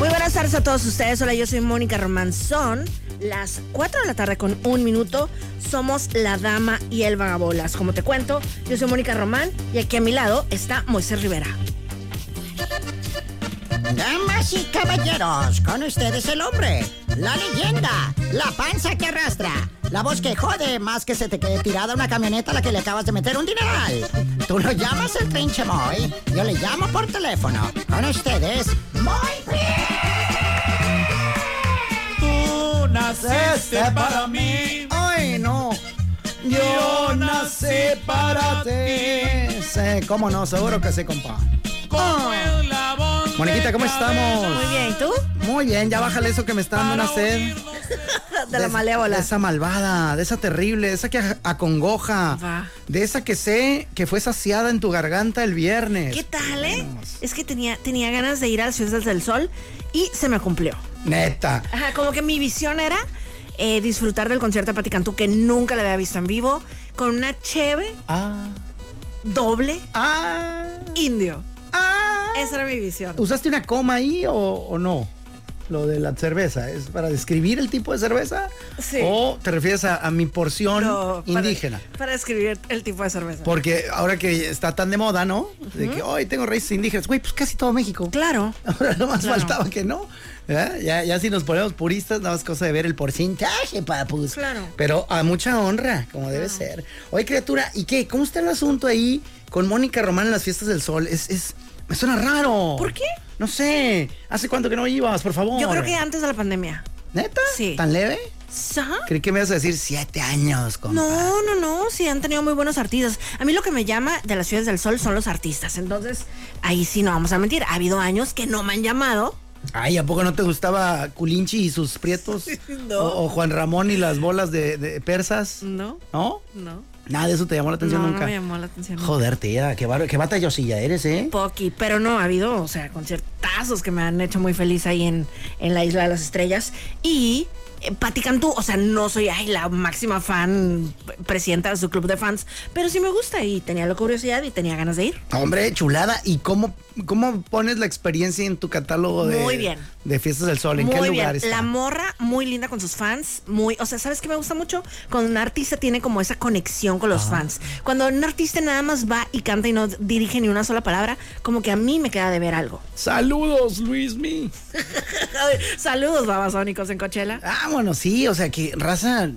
Muy buenas tardes a todos ustedes. Hola, yo soy Mónica Román. Son las 4 de la tarde con un minuto. Somos la dama y el vagabolas. Como te cuento, yo soy Mónica Román y aquí a mi lado está Moisés Rivera. Damas y caballeros, con ustedes el hombre, la leyenda, la panza que arrastra, la voz que jode más que se te quede tirada una camioneta a la que le acabas de meter un dineral. Tú lo llamas el trinche Moy, yo le llamo por teléfono. Con ustedes, Moy Tú naciste para mí. ¡Ay, no! Yo nací para ti. Sí, cómo no, seguro que sí, compa. Como el labón Moniquita, ¿cómo estamos? Muy bien, ¿y tú? Muy bien, ya bájale eso que me está dando una sed. De la malévola. De esa malvada, de esa terrible, de esa que acongoja. Va. De esa que sé que fue saciada en tu garganta el viernes. ¿Qué tal, eh? Es que tenía, tenía ganas de ir a las Ciudades del Sol y se me cumplió. Neta. Ajá, como que mi visión era eh, disfrutar del concierto de Pati Cantú que nunca la había visto en vivo, con una cheve Ah. doble Ah. indio. Esa era mi visión. ¿Usaste una coma ahí o, o no? Lo de la cerveza, ¿es para describir el tipo de cerveza? Sí. ¿O te refieres a, a mi porción No, para- indígena? Para, describir el tipo de cerveza. Porque ahora que está tan de moda, ¿no? De que hoy tengo raíces indígenas. Güey, pues casi todo México. Claro. Ahora no más Claro. faltaba que no. Ya, ya si nos ponemos puristas, nada más cosa de ver el porcentaje, papus. Claro. Pero a mucha honra, como debe ser. Oye, criatura, ¿y qué? ¿Cómo está el asunto ahí con Mónica Román en las fiestas del sol? Es, es, me suena raro. ¿Por qué? No sé. ¿Hace cuánto que no ibas, por favor? Yo creo que antes de la pandemia. ¿Neta? Sí. ¿Tan leve? Ajá. Creí que me ibas a decir siete años, compa. No, no, no, sí han tenido muy buenos artistas. A mí lo que me llama de las ciudades del sol son los artistas. Entonces, ahí sí no vamos a mentir. Ha habido años que no me han llamado. Ay, ¿a poco no te gustaba Culinchi y sus prietos? No. O, o Juan Ramón y las bolas de, de persas? No, ¿No? no. Nada de eso te llamó la atención no, nunca. no me llamó la atención. Joder, tía, qué, bar- qué batallosilla eres, ¿eh? Poqui, pero no, ha habido, o sea, conciertazos que me han hecho muy feliz ahí en, en la Isla de las Estrellas. Y Pati Cantú, o sea, no soy ay, la máxima fan, presidenta de su club de fans, pero sí me gusta y tenía la curiosidad y tenía ganas de ir. Hombre, chulada. ¿Y cómo, cómo pones la experiencia en tu catálogo de, Muy bien. de Fiestas del Sol? ¿En muy qué bien. lugar está? La morra muy linda con sus fans, muy, o sea, ¿sabes qué me gusta mucho? Cuando un artista tiene como esa conexión con los fans. Cuando un artista nada más va y canta y no dirige ni una sola palabra, como que a mí me queda de ver algo. Saludos, Luismi. Saludos, babasónicos en Coachella. Ah, bueno, sí, o sea que, raza,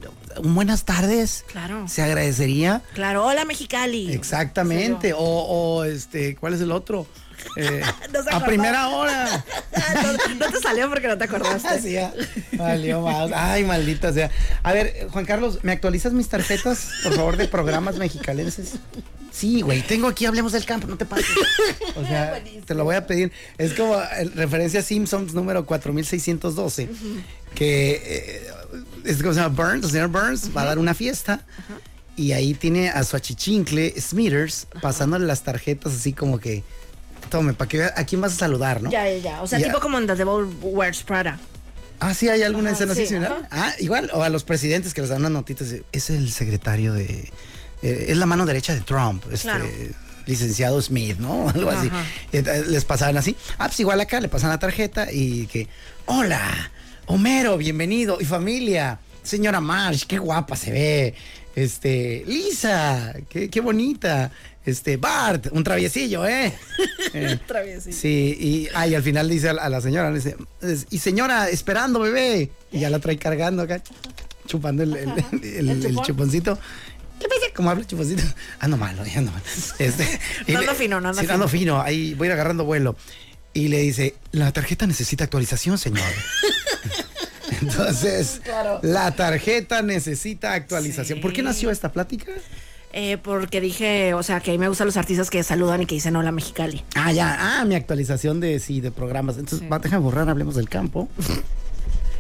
buenas tardes. Claro. Se agradecería. Claro, hola Mexicali. Exactamente. O, o, este, ¿cuál es el otro? Eh, a primera hora. no, no te salió porque no te acordaste. Ya. Valió más. Ay, maldita sea. A ver, Juan Carlos, ¿me actualizas mis tarjetas, por favor, de programas mexicalenses? Sí, güey, tengo aquí Hablemos del Campo, no te pases. O sea, te lo voy a pedir. Es como eh, referencia a Simpsons número 4612, que eh, es como se llama Burns, el señor Burns va a dar una fiesta y ahí tiene a su achichincle Smithers pasándole las tarjetas así como que, tome, para que vea a quién vas a saludar, ¿no? Ya, ya, ya. O sea, Ya. tipo como en The Devil Wears Prada. Ah, sí, hay alguna Ajá, escena así sí, similar? ajá. Ah, igual, o a los presidentes que les dan unas notitas. de, Es el secretario de. eh, es la mano derecha de Trump, este. Claro. Licenciado Smith, ¿no? Algo así. Ajá. Y entonces Les pasaban así. Ah, pues igual acá le pasan la tarjeta y que. Hola, Homero, bienvenido. Y familia. Señora Marsh, qué guapa se ve. Este, Lisa, qué, qué bonita. Este, Bart, un traviesillo, ¿eh? Eh, Traviesillo. Sí, y, ah, y al final dice a, la- a la señora, le dice, y señora, esperando, bebé. Y ya la trae cargando acá, chupando el, el- el- el- el chupón. chuponcito. ¿Qué pasa? ¿Cómo habla el chuponcito? Ando malo, ando mal. Este, No ando fino, no ando sí, fino. ando fino, ahí voy a ir agarrando vuelo. Y le dice, la tarjeta necesita actualización, señor. Entonces, la tarjeta necesita actualización. ¿Por qué nació esta plática? Eh, porque dije, o sea, que a mí me gustan los artistas que saludan y que dicen hola Mexicali. Ah, ya, ah, mi actualización de sí, de programas. Entonces, Sí. déjame borrar, hablemos del campo.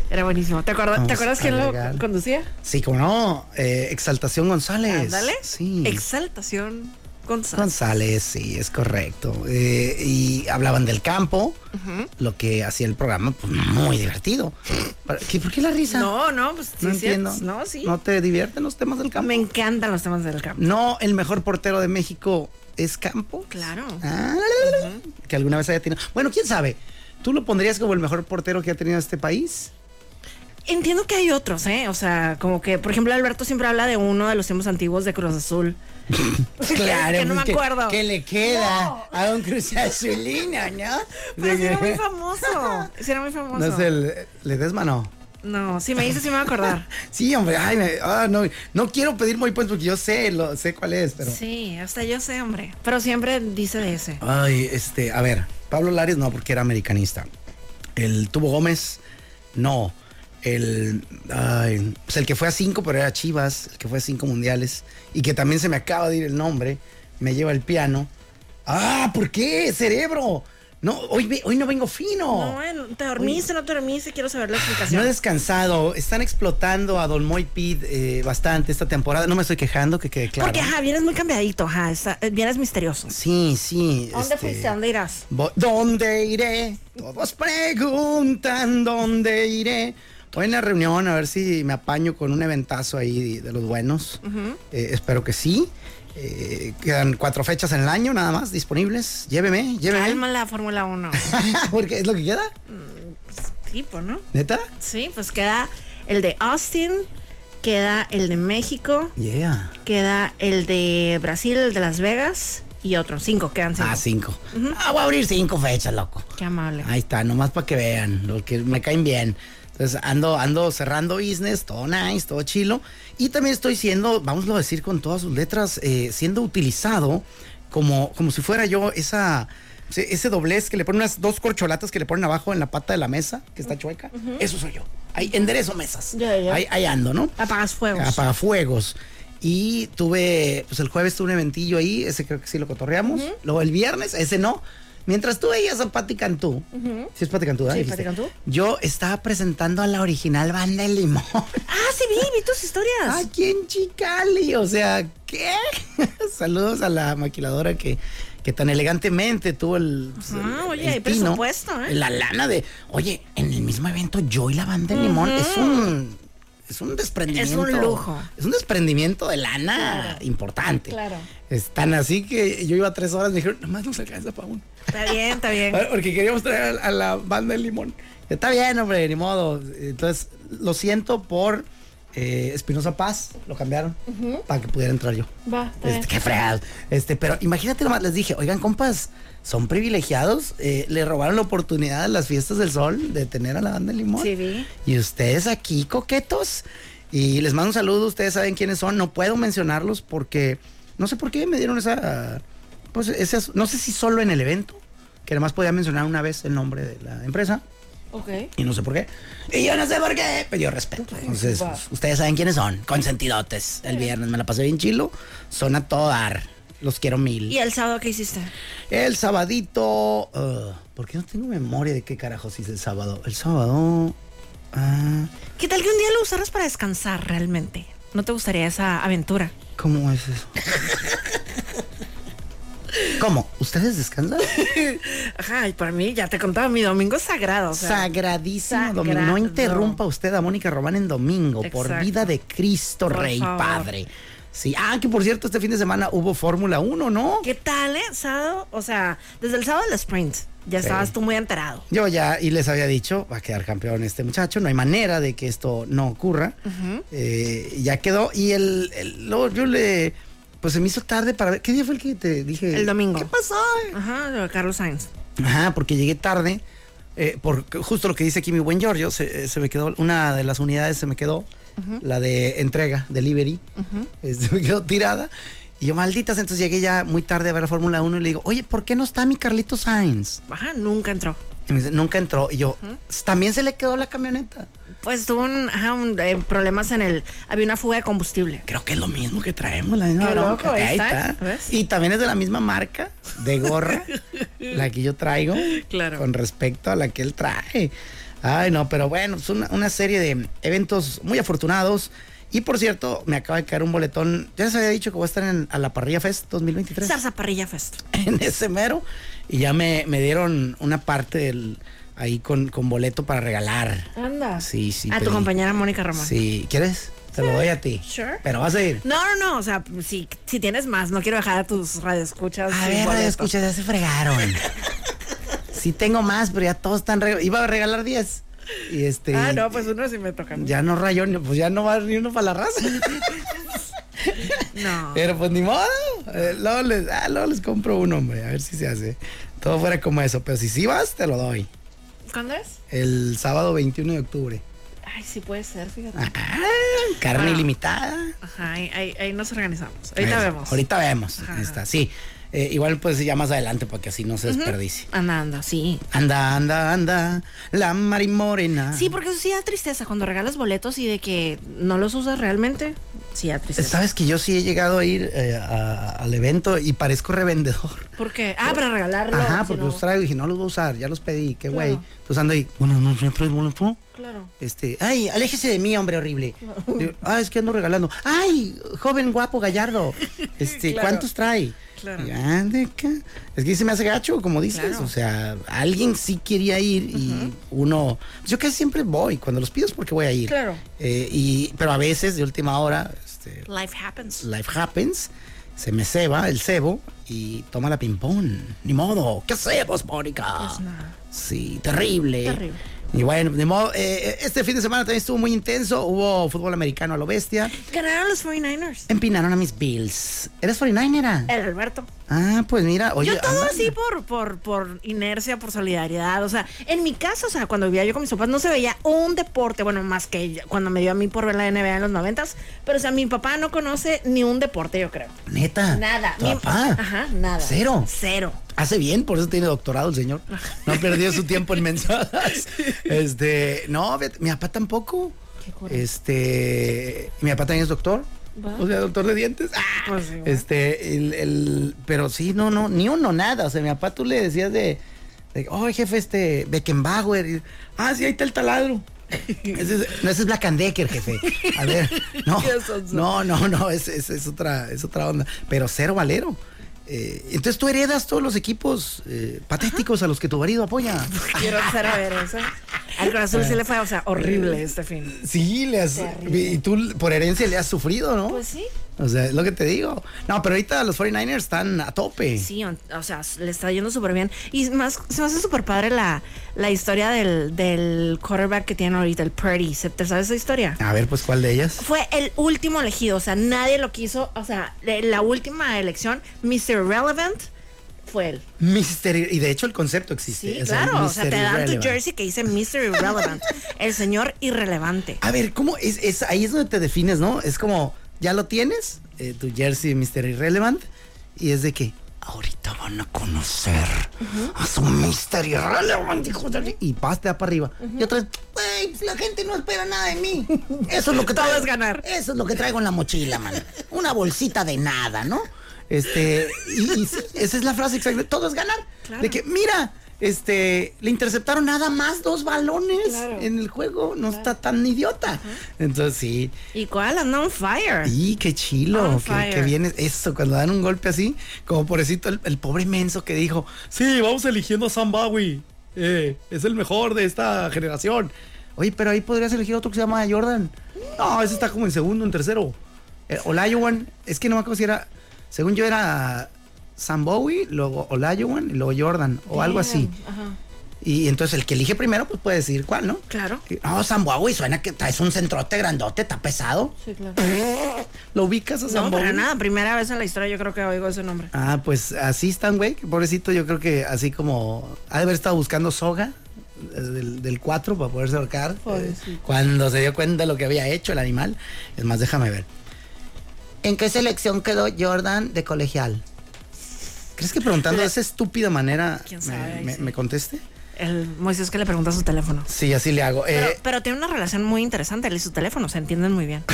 Era buenísimo. ¿Te, acuerdas- ¿te acuerdas quién lo conducía? Sí, como no, eh, Exaltación González. Ándale. Sí. Exaltación González. González, sí, es correcto. Eh, y hablaban del campo, lo que hacía el programa, pues muy divertido. ¿Para- ¿Qué- ¿Por qué la risa? No, no, pues no sí, entiendo. No, sí. ¿No te divierten los temas del campo? Me encantan los temas del campo. No, el mejor portero de México es Campo. Claro. Ah, Que alguna vez haya tenido. Bueno, quién sabe. ¿Tú lo pondrías como el mejor portero que ha tenido este país? Entiendo que hay otros, ¿eh? O sea, como que, por ejemplo, Alberto siempre habla de uno de los tiempos antiguos de Cruz Azul. que no me pues, acuerdo. Que le queda a un Cruz Azulino, ¿no? Pero sí era muy famoso. Sí era muy famoso. No sé, Ledesma no. No, si me dices, sí me voy a acordar. Sí, hombre, ay, me- ah, no, no quiero pedir muy pues porque yo sé, lo, sé cuál es, pero. Sí, hasta yo sé, hombre. Pero siempre dice de ese. Ay, este, a ver, Pablo Lares no, porque era americanista. El Tubo Gómez, no. El, ay, pues el que fue a cinco, pero era Chivas, el que fue a cinco mundiales, y que también se me acaba de ir el nombre, me lleva el piano. Ah, ¿por qué, cerebro? No, hoy, hoy no vengo fino. No, ¿te dormiste, no te dormiste? Quiero saber la No he explicación. descansado, están explotando a Don Moy Pid eh, bastante esta temporada. No me estoy quejando, que quede claro. Porque, ajá, vienes muy cambiadito, ajá. está- eh, vienes misterioso. Sí, sí. ¿A ¿Dónde este, fuiste? ¿A dónde irás? ¿Dónde iré? Todos preguntan dónde iré. Voy en la reunión a ver si me apaño con un eventazo ahí de los buenos. Eh, espero que sí. Eh, quedan cuatro fechas en el año nada más disponibles. Lléveme, lléveme. Calma la Fórmula 1. Porque es lo que queda. tipo, ¿no? ¿Neta? Sí, pues queda el de Austin, queda el de México, Yeah. queda el de Brasil, el de Las Vegas y otros. Cinco, quedan cinco. Ah, cinco. Ah, voy a abrir cinco fechas, loco. Qué amable. Ahí está, nomás para que vean, los que me caen bien. Entonces ando, ando cerrando business, todo nice, todo chilo. Y también estoy siendo, vamos a decir con todas sus letras, eh, siendo utilizado como, como si fuera yo esa, ese doblez que le ponen unas dos corcholatas que le ponen abajo en la pata de la mesa, que está chueca. Eso soy yo. Ahí enderezo mesas. Ya, ya. Ahí, ahí ando, ¿no? Apagas fuegos. Apagafuegos. Y tuve, pues el jueves tuve un eventillo ahí, ese creo que sí lo cotorreamos. Luego el viernes, ese no. Mientras tú veías a Patti Cantú, ¿sí es Patti Cantú? ¿verdad? Sí. Patti Cantú. Yo estaba presentando a la original banda de Limón. Ah, sí, vi, vi tus historias. Aquí en Chicali, o sea, ¿qué? Saludos a la maquiladora que, que tan elegantemente tuvo el. pues, Ah, el- oye, el tino, presupuesto, ¿eh? La lana de. Oye, en el mismo evento, yo y la banda de Limón es un. Es un desprendimiento. Es un lujo. Es un desprendimiento de lana importante. Claro. Están así que yo iba tres horas y me dijeron, nomás nos alcanza para uno. Está bien, está bien. Porque queríamos traer a, a la banda de limón. Está bien, hombre, ni modo. Entonces, lo siento por eh, Espinosa Paz, lo cambiaron para que pudiera entrar yo. Va, Este, qué fregado. Este, pero imagínate nomás, les dije, oigan, compas, son privilegiados. eh, le robaron la oportunidad a las fiestas del sol de tener a la banda de limón. Sí, vi. Y ustedes aquí, coquetos. Y les mando un saludo, ustedes saben quiénes son. No puedo mencionarlos porque no sé por qué me dieron esa. Pues ese, no sé si solo en el evento, que además podía mencionar una vez el nombre de la empresa. Ok. Y no sé por qué. Y yo no sé por qué, pero yo respeto. Entonces, pues, ustedes saben quiénes son. Consentidotes. El viernes me la pasé bien chilo. Son a todo dar. Los quiero mil. ¿Y el sábado qué hiciste? El sabadito. uh, ¿Por qué no tengo memoria de qué carajos hice el sábado? El sábado. ah, ¿Qué tal que un día lo usaras para descansar realmente? ¿No te gustaría esa aventura? ¿Cómo es eso? ¿Cómo? ¿Ustedes descansan? Ajá, y para mí, ya te contaba, mi domingo es sagrado. O sea, Sagradísimo sagrado. domingo. No interrumpa usted a Mónica Román en domingo. Por vida de Cristo Por Rey favor. Padre. Sí. Ah, que por cierto, este fin de semana hubo Fórmula 1, ¿no? ¿Qué tal, eh? Sábado, o sea, desde el sábado del sprint. Ya Sí. estabas tú muy enterado. Yo ya, y les había dicho, va a quedar campeón este muchacho, no hay manera de que esto no ocurra. Eh, ya quedó, y el, el- luego yo le, pues se me hizo tarde para ver, ¿qué día fue el que te dije? El domingo. ¿Qué pasó? Ajá, Carlos Sainz. Ajá, porque llegué tarde, eh, por justo lo que dice aquí mi buen Giorgio, se, se me quedó, una de las unidades se me quedó, la de entrega, delivery, eh, se me quedó tirada. Y yo, malditas, entonces llegué ya muy tarde a ver la Fórmula 1 y le digo, oye, ¿por qué no está mi Carlito Sainz? Ajá, nunca entró. Y me dice, nunca entró. Y yo, también se le quedó la camioneta. Pues tuvo un, ajá, un, eh, problemas en el. Había una fuga de combustible. Creo que es lo mismo que traemos, la misma Qué loco, ahí Ahí está. Y también es de la misma marca de gorra, la que yo traigo, Claro. con respecto a la que él trae. Ay, no, pero bueno, es una, una serie de eventos muy afortunados. Y por cierto, me acaba de caer un boletón. Ya les había dicho que voy a estar en, a la Parrilla Fest 2023. Zarza Parrilla Fest. en ese mero. Y ya me, me dieron una parte del, ahí con, con boleto para regalar. Anda. Sí, sí. A tu compañera Mónica Ramón. Sí, ¿quieres? Te lo doy a ti. Sure. Pero vas a ir. No, no, no. O sea, si, si tienes más, no quiero dejar a tus radioescuchas. A ver, boleto. escucha, ya se fregaron. sí tengo más, pero ya todos están Iba a regalar 10. Y este. Ah, no, pues uno sí me toca. Ya no rayó, pues ya no va ni uno para la raza. No. Pero pues ni modo. Eh, luego, les, ah, luego les compro uno, hombre. A ver si se hace. Todo fuera como eso. Pero si sí vas, te lo doy. ¿Cuándo es? El sábado 21 de octubre. Ay, sí puede ser, fíjate. Ah, carne ilimitada. Ajá, ahí, ahí, ahí nos organizamos. Ahorita Ahí- vemos. Ahorita vemos. Ajá, Ahí está, sí. Eh, igual pues ya más adelante para que así no se desperdicie. Anda, anda, sí. Anda, anda, anda, la marimorena. Sí, porque eso sí da tristeza cuando regalas boletos y de que no los usas realmente. Sí da tristeza. Sabes que yo sí he llegado a ir eh, a- al evento y parezco revendedor. ¿Por qué? Ah, para regalarlo. Ajá, si porque no- los traigo y dije, no los voy a usar, ya los pedí, qué güey. Claro. Entonces ando ahí, bueno, no, no. Claro. Este, ay, aléjese de mí, hombre horrible. Digo, ah, es que ando regalando. Ay, joven guapo gallardo. Este, Claro. ¿cuántos trae? Claro. Y, "Ah, de acá". Es que se me hace gacho, como dices. Claro. O sea, alguien sí quería ir y uno. Yo casi siempre voy. Cuando los pido es porque voy a ir. Claro. Eh, y, pero a veces, de última hora, este, Life happens. life happens. Se me ceba el cebo y toma la ping-pong. Ni modo. ¿Qué hacemos, Mónica? Pues nada. Sí, terrible. Terrible. Y bueno, de modo, eh, este fin de semana también estuvo muy intenso. Hubo fútbol americano a lo bestia. Ganaron los 49ers. Empinaron a mis Bills. ¿Eres 49era? El Alberto. Ah, pues mira, oye. yo todo así por, por, por inercia, por solidaridad. O sea, en mi casa, o sea, cuando vivía yo con mis papás, no se veía un deporte, bueno, más que cuando me dio a mí por ver la NBA en los noventas. Pero, o sea, mi papá no conoce ni un deporte, yo creo. Neta. Nada. ¿Tu Mi- papá? Ajá, nada. Cero. Cero. Hace bien, por eso tiene doctorado el señor. No ha perdido su tiempo en mensajes. Este, no, mi papá tampoco. Qué. Este, mi papá también es doctor. Va. O sea, doctor de dientes. ¡Ah! Pues sí, va. este, el, el- pero sí, no, no, ni uno, nada. O sea, mi papá tú le decías de, de oh, jefe, este, Beckenbauer. y, ah, sí, ahí está el taladro. Ese es, no, ese es Black and Decker, jefe. A ver, no, no, no, no, es, es, es otra, es otra onda. Pero cero valero. Eh, entonces tú heredas todos los equipos eh, patéticos a los que tu marido apoya. Quiero empezar a ver eso. Al corazón sí le fue, o sea, horrible este fin. Sí, le has, y tú por herencia le has sufrido, ¿no? Pues sí. O sea, es lo que te digo. No, pero ahorita los 49ers están a tope. Sí, o, o sea, le está yendo súper bien. Y más, se me hace súper padre la, la historia del, del quarterback que tienen ahorita, el Purdy. ¿Se- ¿Te sabes esa historia? A ver, pues, ¿cuál de ellas? Fue el último elegido, o sea, nadie lo quiso. O sea, la última elección, Mr. Relevant, fue él. Mister, y de hecho el concepto existe. Sí, o sea, claro. O sea, Mr. te dan tu jersey que dice Mr. Irrelevant. el señor irrelevante. A ver, ¿cómo es, es? Ahí es donde te defines, ¿no? Es como, ya lo tienes, eh, tu jersey Mr. Irrelevant, y es de que ahorita van a conocer a su Mr. Irrelevant, hijo de... Y vas, te da para arriba. Y otra vez, güey, pues, la gente no espera nada de mí. Eso es lo que Todo traigo. es ganar. Eso es lo que traigo en la mochila, man. Una bolsita de nada, ¿no? Este, y, y sí, esa es la frase exacta. Todo es ganar. Claro. De que, mira, este, le interceptaron nada más dos balones Claro. en el juego. No está tan idiota. Entonces, sí. ¿Y cuál? Anda on fire. Y qué chilo, que, viene eso, cuando dan un golpe así, como pobrecito el, el pobre menso que dijo, sí, vamos eligiendo a Sam Bowie, eh, es el mejor de esta generación. Oye, pero ahí podrías elegir otro que se llama Jordan. No, ese está como en segundo, en tercero. Eh, Olajuwon, es que no me acuerdo si era, según yo era Sam Bowie, luego Olajuwon y luego Jordan, o algo así. Ajá. Y entonces el que elige primero, pues puede decir cuál, ¿no? Claro. No, Bowie suena que traes un centrote grandote, está pesado. Sí, claro. ¿Lo ubicas a Sam No, para Bowie? nada. Primera vez en la historia yo creo que oigo ese nombre. Ah, pues así están, güey. que Pobrecito, yo creo que así como ha de haber estado buscando soga eh, del, del 4 para poderse ahorcar. eh, cuando se dio cuenta de lo que había hecho el animal. Es más, déjame ver. ¿En qué selección quedó Jordan de colegial? ¿Crees que preguntando de esa estúpida manera ¿Quién me, sabe? me- Sí. me conteste? El Moisés que le pregunta su teléfono. Sí, así le hago. Pero, Eh, pero tiene una relación muy interesante él y su teléfono, se entienden muy bien.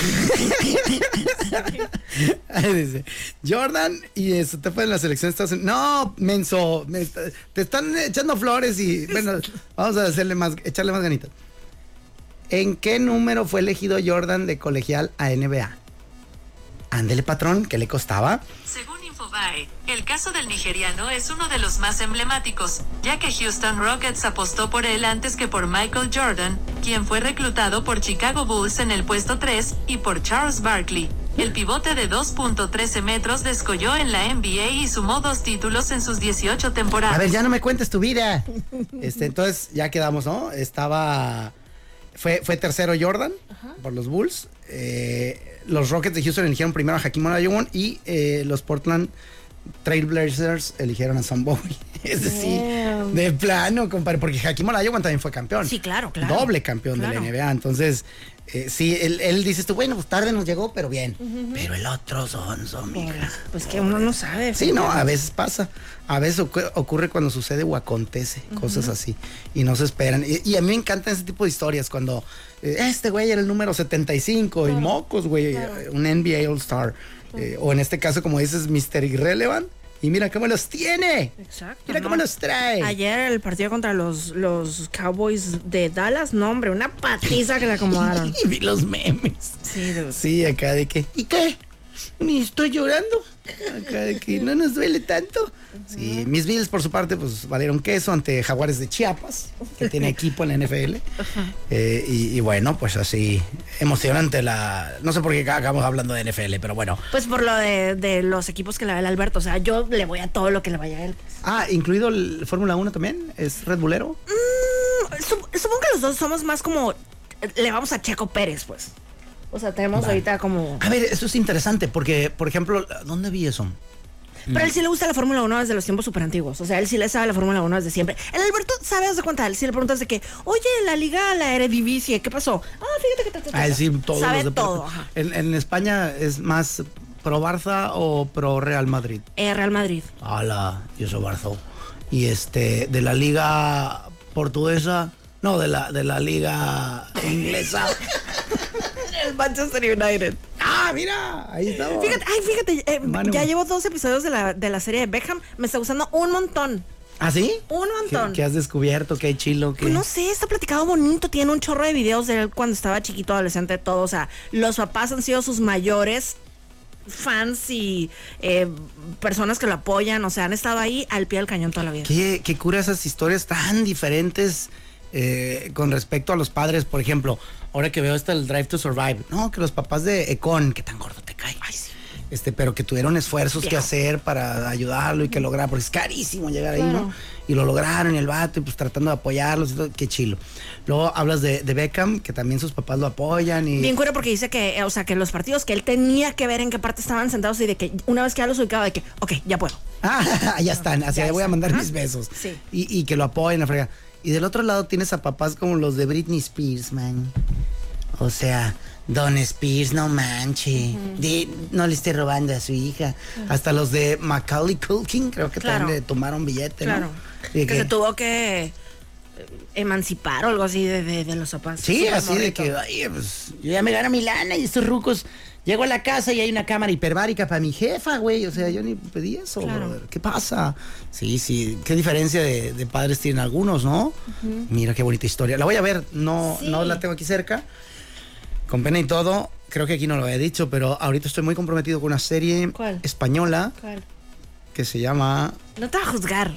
Ahí dice, Jordan y eso te fue en la selección de Estados Unidos. No, menso, me te están echando flores y bueno, vamos a hacerle más, echarle más ganitas. ¿En qué número fue elegido Jordan de colegial a NBA? Ándele, patrón, ¿qué le costaba? Según Infobae, el caso del nigeriano es uno de los más emblemáticos, ya que Houston Rockets apostó por él antes que por Michael Jordan, quien fue reclutado por Chicago Bulls en el puesto 3, y por Charles Barkley. El pivote de 2.13 metros descolló en la NBA y sumó dos títulos en sus 18 temporadas. A ver, ya no me cuentes tu vida. Este, entonces ya quedamos, ¿no? Estaba. Fue, fue tercero Jordan por los Bulls. Eh, los Rockets de Houston eligieron primero a Hakim Olajuwon y eh, los Portland Trailblazers eligieron a Sam Bowie. Es decir, Damn. de plano, compadre, porque Hakim Olajuwon también fue campeón. Sí, claro, claro. Doble campeón Claro. de la NBA. Entonces, eh, sí, él, él dices tú, bueno, pues tarde nos llegó, pero bien. Pero el otro son, son, mija. Pues que uno no sabe. Sí, no, a veces pasa. A veces ocu- ocurre cuando sucede o acontece, cosas así. Y no se esperan. Y, y a mí me encantan ese tipo de historias cuando eh, este güey era el número 75 y mocos, güey, un NBA All Star. Eh, o en este caso, como dices, Mr. Irrelevant. Y mira cómo los tiene. Exacto. Mira ¿no? cómo los trae. Ayer el partido contra los, los Cowboys de Dallas, no, hombre, una patiza que le acomodaron. y vi los memes. Sí. Sí, acá de que. ¿Y qué? Ni estoy llorando. Acá de que no nos duele tanto. Sí, mis Bills por su parte pues valieron queso ante Jaguares de Chiapas, que tiene equipo en la NFL. Eh, y, y bueno, pues así emocionante la... No sé por qué acabamos hablando de NFL, pero bueno. Pues por lo de, de los equipos que le va el Alberto. O sea, yo le voy a todo lo que le vaya a él. Ah, incluido el Fórmula 1 también, es Red Bullero. Sup- supongo que los dos somos más como. Le vamos a Checo Pérez, pues. O sea, tenemos ahorita como. A ver, esto es interesante porque, por ejemplo, ¿dónde vi eso? Pero a él sí le gusta la Fórmula 1 desde los tiempos súper antiguos. O sea, él sí le sabe la Fórmula 1 desde siempre. El Alberto sabe de cuenta. Él sí le preguntas de que, oye, la liga, la Eredivisie, ¿qué pasó? Ah, fíjate que te. te- A te- decir todos Sabe los todo. En, en España es más pro Barça o pro Real Madrid. Eh, Real Madrid. Hola, yo soy Barzo. Y este, de la liga portuguesa, no, de la, de la liga inglesa. El Manchester United. ah, mira, ahí estamos. Fíjate, ay, fíjate, eh, ya llevo dos episodios de la, de la serie de Beckham. Me está gustando un montón. ¿Ah, sí? Un montón. ¿Qué, qué has descubierto? ¿Qué hay chilo? ¿Qué? Pues no sé, está platicado bonito. Tiene un chorro de videos de él cuando estaba chiquito, adolescente, todo. O sea, los papás han sido sus mayores fans y eh, personas que lo apoyan. O sea, han estado ahí al pie del cañón toda la vida. ¿Qué, qué cura esas historias tan diferentes eh, con respecto a los padres? Por ejemplo, ahora que veo este el Drive to Survive, no, que los papás de Econ, que tan gordo te cae. Este, pero que tuvieron esfuerzos que hacer para ayudarlo y que lograr, porque es carísimo llegar ahí, ¿no? Y lo lograron, y el vato, y pues tratando de apoyarlos y todo, qué chilo. Luego hablas de, de Beckham, que también sus papás lo apoyan y. Bien cura porque dice que, eh, o sea, que los partidos que él tenía que ver en qué parte estaban sentados y de que una vez que ya los ubicaba, de que, ok, ya puedo. Ah, ya están, así Ya le voy a mandar mis besos. Sí. Y, y que lo apoyen, la frega. Y del otro lado tienes a papás como los de Britney Spears, man. O sea, Don Spears, no manche. No le esté robando a su hija. Hasta los de Macaulay Culkin, creo que Claro. también le tomaron billete, Claro. ¿no? Que que- se tuvo que emancipar o algo así de, de- de los papás. Sí, Súper así de morrito. que, ay, pues, yo ya me gano mi lana y estos rucos. Llego a la casa y hay una cámara hiperbárica para mi jefa, güey. O sea, yo ni pedí eso, Claro. brother. ¿Qué pasa? Sí, sí. Qué diferencia de, de padres tienen algunos, ¿no? Mira qué bonita historia. La voy a ver. No, Sí. no la tengo aquí cerca. Con pena y todo. Creo que aquí no lo había dicho, pero ahorita estoy muy comprometido con una serie ¿Cuál? española ¿Cuál? que se llama. No te va a juzgar.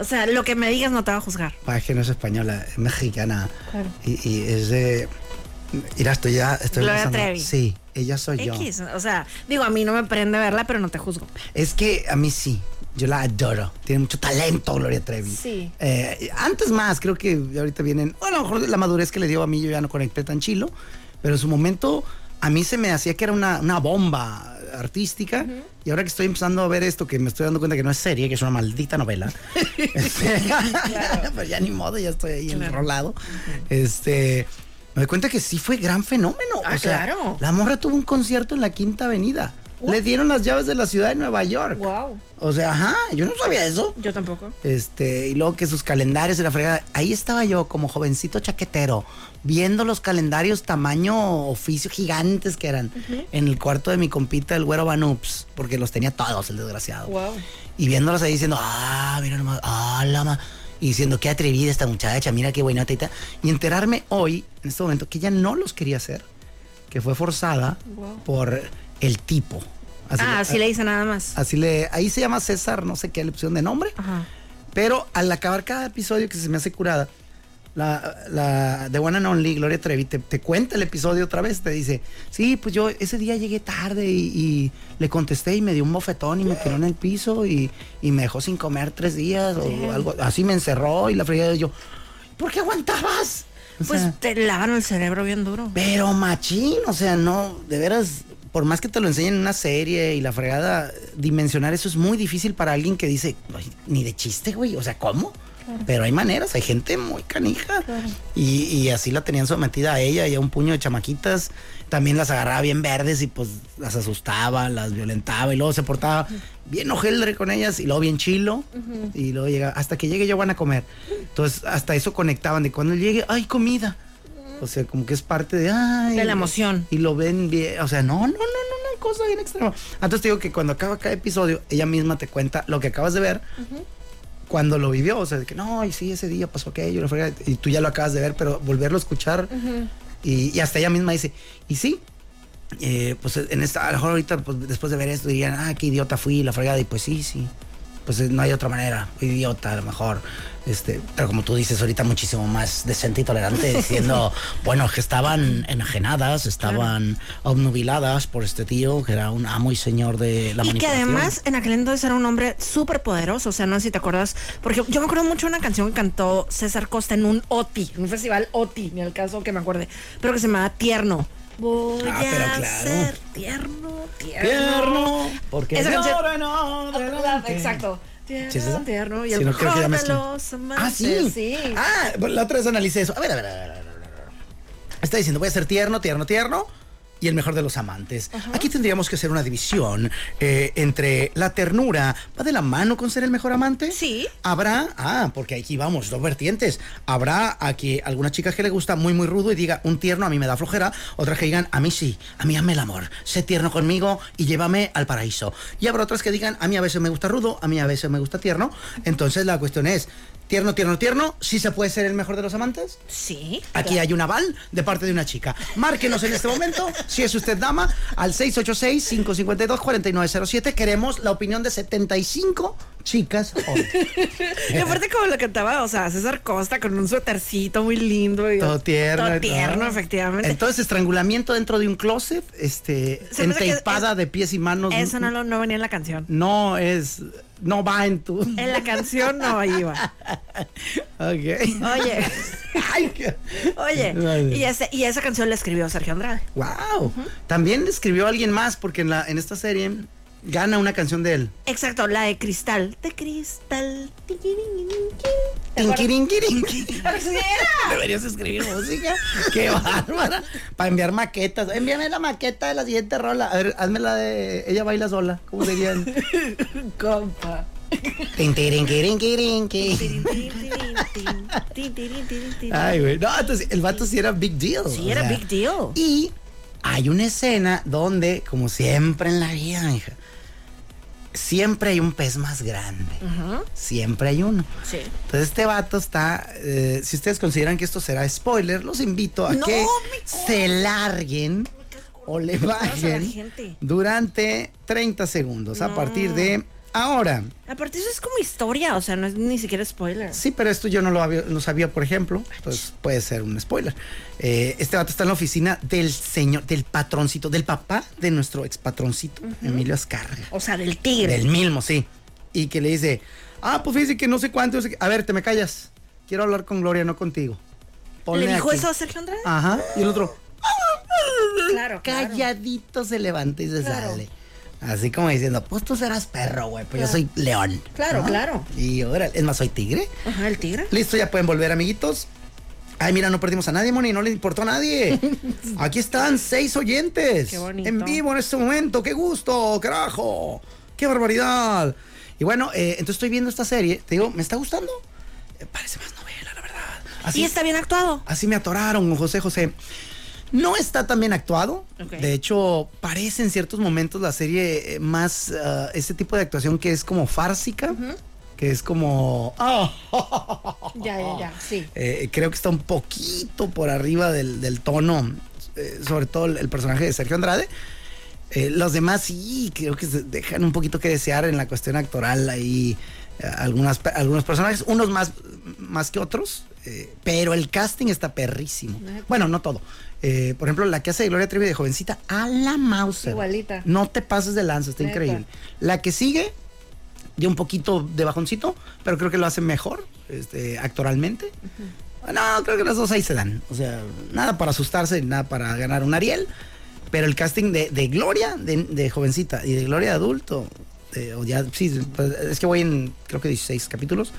O sea, lo que me digas no te va a juzgar. Ah, es que no es española, es mexicana. Claro. Y, y es de. Mira, estoy ya. Estoy Gloria Trevi. Sí, ella soy yo. X. O sea, digo, a mí no me prende verla, pero no te juzgo. Es que a mí sí. Yo la adoro. Tiene mucho talento, Gloria Trevi. Sí. Eh, antes más, creo que ahorita vienen. Bueno, a lo mejor la madurez que le dio a mí, yo ya no conecté tan chilo. Pero en su momento, a mí se me hacía que era una, una bomba artística. Y ahora que estoy empezando a ver esto, que me estoy dando cuenta que no es serie, que es una maldita novela. este, Pero ya ni modo, ya estoy ahí enrolado. Este. Me doy cuenta que sí fue gran fenómeno. Ah, o sea, claro. La morra tuvo un concierto en la Quinta Avenida. Le dieron las llaves de la ciudad de Nueva York. Wow. O sea, ajá, yo no sabía eso. Yo tampoco. Este, y luego que sus calendarios y la fregada. Ahí estaba yo como jovencito chaquetero, viendo los calendarios tamaño oficio gigantes que eran en el cuarto de mi compita, el güero Banups, porque los tenía todos, el desgraciado. Wow. Y viéndolos ahí diciendo, ah, mira nomás, ah, la ma. Y diciendo, qué atrevida esta muchacha, mira qué buena teta. Y enterarme hoy, en este momento, que ella no los quería hacer, que fue forzada por el tipo. Así ah, le- así le dice nada más. Así le, ahí se llama César, no sé qué le pusieron de nombre. Ajá. Pero al acabar cada episodio que se me hace curada, la, la de One and Only, Gloria Trevi, te, te cuenta el episodio otra vez, te dice, sí, pues yo ese día llegué tarde y, y le contesté y me dio un bofetón y me tiró en el piso y, y me dejó sin comer tres días o algo, así me encerró y la fregada yo, ¿por qué aguantabas? O Pues sea, te lavan el cerebro bien duro. pero machín, o sea, no, de veras, por más que te lo enseñen en una serie y la fregada, dimensionar eso es muy difícil para alguien que dice, "Ay, ni de chiste, güey, o sea, ¿cómo? Pero hay maneras, hay gente muy canija. Y, y así la tenían sometida a ella y a un puño de chamaquitas. También las agarraba bien verdes y pues las asustaba, las violentaba y luego se portaba bien ojeldre con ellas y luego bien chilo. Y luego llega, hasta que llegue ya van a comer. Entonces, hasta eso conectaban de cuando llegue, ¡ay, comida! O sea, como que es parte de... Ay, De la emoción. Y lo ven bien. O sea, no, no, no, no, no, cosa bien extrema. Entonces te digo que cuando acaba cada episodio, ella misma te cuenta lo que acabas de ver. Cuando lo vivió, o sea, de que no, y sí, ese día pasó aquello, la fregada", y tú ya lo acabas de ver, pero volverlo a escuchar, y, y hasta ella misma dice, y sí, eh, pues en esta, a lo mejor ahorita, pues, después de ver esto, dirían, ah, qué idiota fui, la fregada, y pues sí, sí, pues eh, no hay otra manera, idiota a lo mejor, este, pero como tú dices, ahorita muchísimo más decente y tolerante, diciendo, bueno, que estaban enajenadas, estaban obnubiladas por este tío, que era un amo y señor de la Y que además en aquel entonces era un hombre súper poderoso, o sea, no sé si te acuerdas, porque yo me acuerdo mucho de una canción que cantó César Costa en un OTI, en un festival OTI, ni al caso que me acuerde, pero que se llamaba Tierno. Voy Ah, pero a claro. ser tierno, tierno. Tierno, porque Esa canción- adelante. Exacto. Tierno, ¿Sí es esa? tierno. Y Sí, el no, creo que mejor de los amantes. Ah, sí. sí. Ah, la otra vez analicé eso. A ver, a ver, a ver, a ver. Está diciendo, voy a ser tierno, tierno, tierno. Y el mejor de los amantes. Aquí tendríamos que hacer una división eh, entre la ternura. ¿Va de la mano con ser el mejor amante? Sí. Habrá, ah, porque aquí vamos, dos vertientes. Habrá a que alguna chica que le gusta muy, muy rudo y diga, un tierno a mí me da flojera. Otras que digan, a mí sí, a mí hazme el amor. Sé tierno conmigo y llévame al paraíso. Y habrá otras que digan, a mí a veces me gusta rudo, a mí a veces me gusta tierno. Entonces la cuestión es, tierno, tierno, tierno, ¿sí se puede ser el mejor de los amantes? Sí. Aquí hay un aval de parte de una chica. Márquenos en este momento, si es usted dama, al 686-552-4907. Queremos la opinión de 75 chicas hoy. Y aparte como lo cantaba, o sea, César Costa con un suétercito muy lindo. Y Todo tierno. Todo tierno, efectivamente. Entonces, estrangulamiento dentro de un closet, este, enteipada de pies y manos. Eso no, no venía en la canción. No es, no va en tu. En la canción no iba. Ok. Oye, Ay, qué- oye. Vale. Y, ese, y esa canción la escribió Sergio Andrade. Wow. También escribió alguien más, porque en, la, en esta serie gana una canción de él. Exacto, la de Cristal. De Cristal. Deberías escribir música. Qué bárbara. Para enviar maquetas. Envíame la maqueta de la siguiente rola. A ver, hazme la de Ella baila sola. ¿Cómo serían? Compa. Ay, güey. No, entonces el vato sí era big deal. Sí, era sea, big deal. Y hay una escena donde, como siempre en la vida, hija, siempre hay un pez más grande. Siempre hay uno. Sí. Entonces este vato está, eh, si ustedes consideran que esto será spoiler, los invito a No, que se larguen o le bajen durante 30 segundos a partir de ahora. Aparte eso es como historia, o sea, no es ni siquiera spoiler. Sí, pero esto yo no lo, había- no sabía, por ejemplo, entonces puede ser un spoiler. Eh, este vato está en la oficina del señor, del patroncito, del papá de nuestro ex patroncito, Emilio Azcárraga. O sea, del tigre. Del mismo, sí. Y que le dice, ah, pues fíjese que no sé cuánto. no sé qué". A ver, te me callas. Quiero hablar con Gloria, no contigo. Ponle ¿Le dijo aquí". eso a Sergio Andrade? Ajá. Y el otro, claro, claro. calladito se levanta y se Claro. sale. Así como diciendo, pues tú serás perro, güey, pues yo soy león. Claro, claro. Y ahora, es más, soy tigre. Ajá, el tigre. Listo, ya pueden volver, amiguitos. Ay, mira, no perdimos a nadie, Moni, no le importó a nadie. Aquí están seis oyentes. Qué bonito. En vivo en este momento. ¡Qué gusto, carajo! ¡Qué barbaridad! Y bueno, eh, entonces estoy viendo esta serie. Te digo, ¿me está gustando? Eh, parece más novela, la verdad. Así, Y está bien actuado. así me atoraron, José José. No está tan bien actuado. De hecho, parece en ciertos momentos la serie eh, más ese tipo de actuación que es como fársica. Que es como. Ya, ya, ya, sí. eh, creo que está un poquito por arriba del, del tono, eh, sobre todo el, el personaje de Sergio Andrade. Eh, los demás sí, creo que se dejan un poquito que desear en la cuestión actoral ahí. algunas, algunos personajes, unos más, más que otros, eh, pero el casting está perrísimo. Bueno, no todo. Eh, por ejemplo, la que hace de Gloria Trevi de jovencita, a la Mauser. Igualita. No te pases de lanza, está Neta. increíble. La que sigue, dio un poquito de bajoncito, pero creo que lo hace mejor este, actoralmente. No, creo que las dos ahí se dan. O sea, nada para asustarse, nada para ganar un Ariel. Pero el casting de, de Gloria, de, de jovencita, y de Gloria de adulto, de- o ya, sí, pues, es que voy en, creo que 16 capítulos.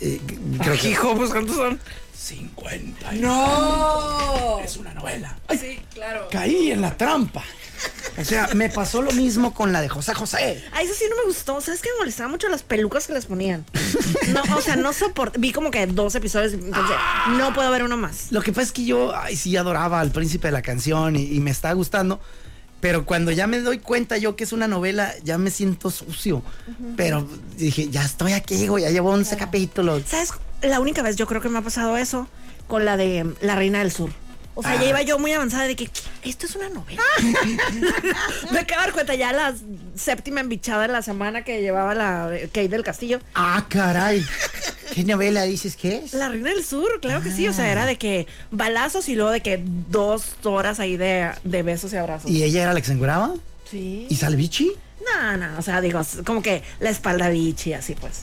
Eh, creo que, Hijo, pues ¿cuántos son? 50. ¡No! Es una novela. Sí, claro. Caí en la trampa. O sea, me pasó lo mismo con la de José José. A eso sí no me gustó. ¿Sabes qué me molestaba mucho las pelucas que les ponían? No, o sea, no soporto. Vi como que dos episodios, entonces no puedo ver uno más. Lo que pasa es que yo, ay, sí, adoraba al príncipe de la canción y, y me está gustando. Pero cuando ya me doy cuenta yo que es una novela, ya me siento sucio. Pero dije, ya estoy aquí, güey, ya llevo 11 capítulos. ¿Sabes? La única vez yo creo que me ha pasado eso con la de La Reina del Sur. O sea, ya iba yo muy avanzada de que esto es una novela. me acabo de dar cuenta ya la séptima embichada de la semana que llevaba la Kate del Castillo. Ah, caray. ¿Qué novela dices que es? La Reina del Sur, claro que sí. O sea, era de que balazos y luego de que dos horas ahí de, de besos y abrazos. ¿Y ella era la que se engraba? Sí. ¿Y Salvichi? No, no, o sea, digo, como que la espalda bichi, así pues.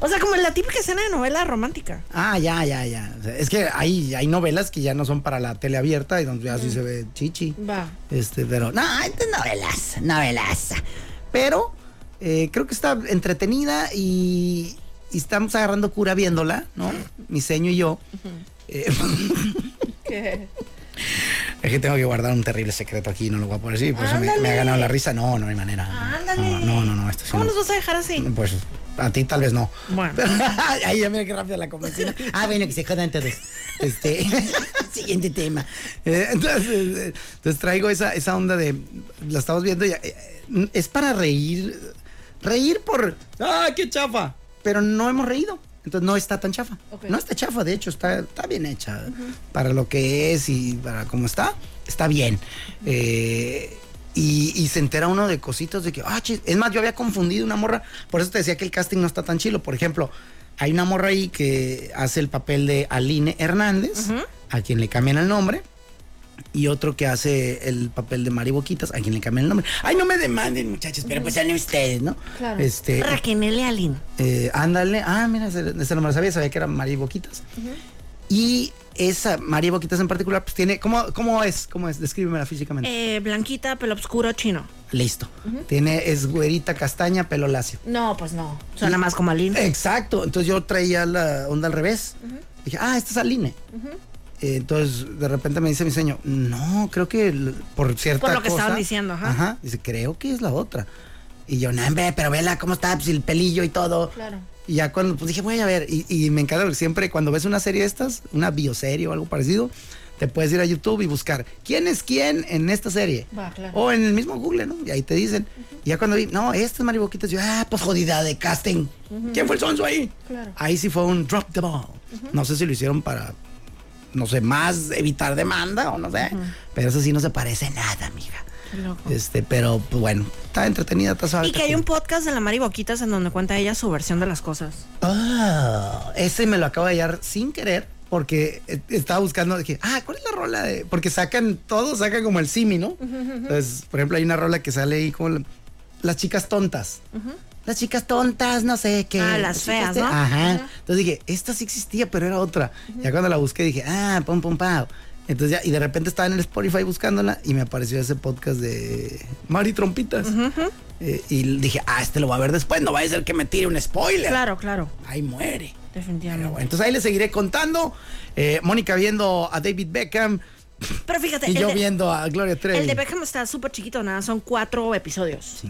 O sea, como la típica escena de novela romántica. Ah, ya, ya, ya. Es que hay, hay novelas que ya no son para la tele abierta y donde ya sí se ve chichi. Va. Este, pero no, estas novelas, novelas. Pero eh, creo que está entretenida y, y estamos agarrando cura viéndola, ¿no? Mi seño y yo. Eh, ¿Qué? Es que tengo que guardar un terrible secreto aquí, no lo voy a poner así, por eso me, me ha ganado la risa. No, no hay manera. Ándale. No, no, no, esto sí ¿Cómo no. nos vas a dejar así? Pues a ti tal vez no. Bueno. Ahí ya mira qué rápido la convencí. Ah, bueno, que se jodan todos. Este, siguiente tema. Eh, entonces, eh, entonces traigo esa, esa onda de, la estamos viendo, ya, eh, es para reír, reír por, ah, qué chafa, pero no hemos reído. Entonces no está tan chafa. No está chafa, de hecho, está, está bien hecha. Para lo que es y para cómo está, está bien. Eh, y, y se entera uno de cositas de que, ah, chis, es más, yo había confundido una morra, por eso te decía que el casting no está tan chilo. Por ejemplo, hay una morra ahí que hace el papel de Aline Hernández, a quien le cambian el nombre, y otro que hace el papel de Mari Boquitas, a quien le cambian el nombre. Ay, no me demanden, muchachos, pero pues sean ustedes, ¿no? Claro. Este, Raquel Alin. eh, ándale, ah, mira, ese, ese no me lo sabía, sabía que era María Boquitas. Y esa María Boquitas en particular, pues tiene, ¿cómo, cómo es? ¿Cómo es? Descríbemela físicamente. Eh, blanquita, pelo oscuro, chino. Listo. Tiene, es güerita castaña, pelo lacio. No, pues no. Suena más como Alin. Exacto. Entonces yo traía la onda al revés. Dije, ah, esta es Aline. Eh, entonces de repente me dice mi señor, no, creo que por cierta Por lo que cosa- estaban diciendo, ajá. Dice, creo que es la otra. Y yo, no, hombre, pero vela cómo está, pues el pelillo y todo. Claro. Y ya cuando, pues dije, voy a ver. Y, y me encanta porque siempre cuando ves una serie de estas, una bioserie o algo parecido, te puedes ir a YouTube y buscar quién es quién en esta serie. Va, claro. O en el mismo Google, ¿no? Y ahí te dicen. Y ya cuando vi, no, esta es Mari Boquitas, yo, ah, pues jodida de casting. ¿Quién fue el sonso ahí? Claro. Ahí sí fue un drop the ball. No sé si lo hicieron para, no sé, más evitar demanda o no sé. Pero eso sí no se parece nada, amiga. Loco. Este, pero pues, bueno, está entretenida, está suave. Y que hay un podcast de la Mari Boquitas en donde cuenta ella su versión de las cosas. Ah, ese me lo acabo de hallar sin querer. Porque eh, estaba buscando, dije, ah, ¿cuál es la rola de...? Porque sacan, todos sacan como el simi, ¿no? Entonces, por ejemplo, hay una rola que sale ahí como la- las chicas tontas. Las chicas tontas, no sé qué. Ah, las feas, ¿no? Ajá. Entonces dije, esta sí existía, pero era otra. Ya cuando la busqué dije, ah, pum, pum, pau. Entonces ya, y de repente estaba en el Spotify buscándola y me apareció ese podcast de Mari Trompitas. Eh, y dije, ah, este lo voy a ver después, no vaya a ser que me tire un spoiler. Claro, claro. Ahí muere. Definitivamente. Bueno, entonces ahí les seguiré contando. Eh, Mónica viendo a David Beckham Pero fíjate, y yo de- viendo a Gloria Trevi. El de Beckham está súper chiquito, nada, son cuatro episodios.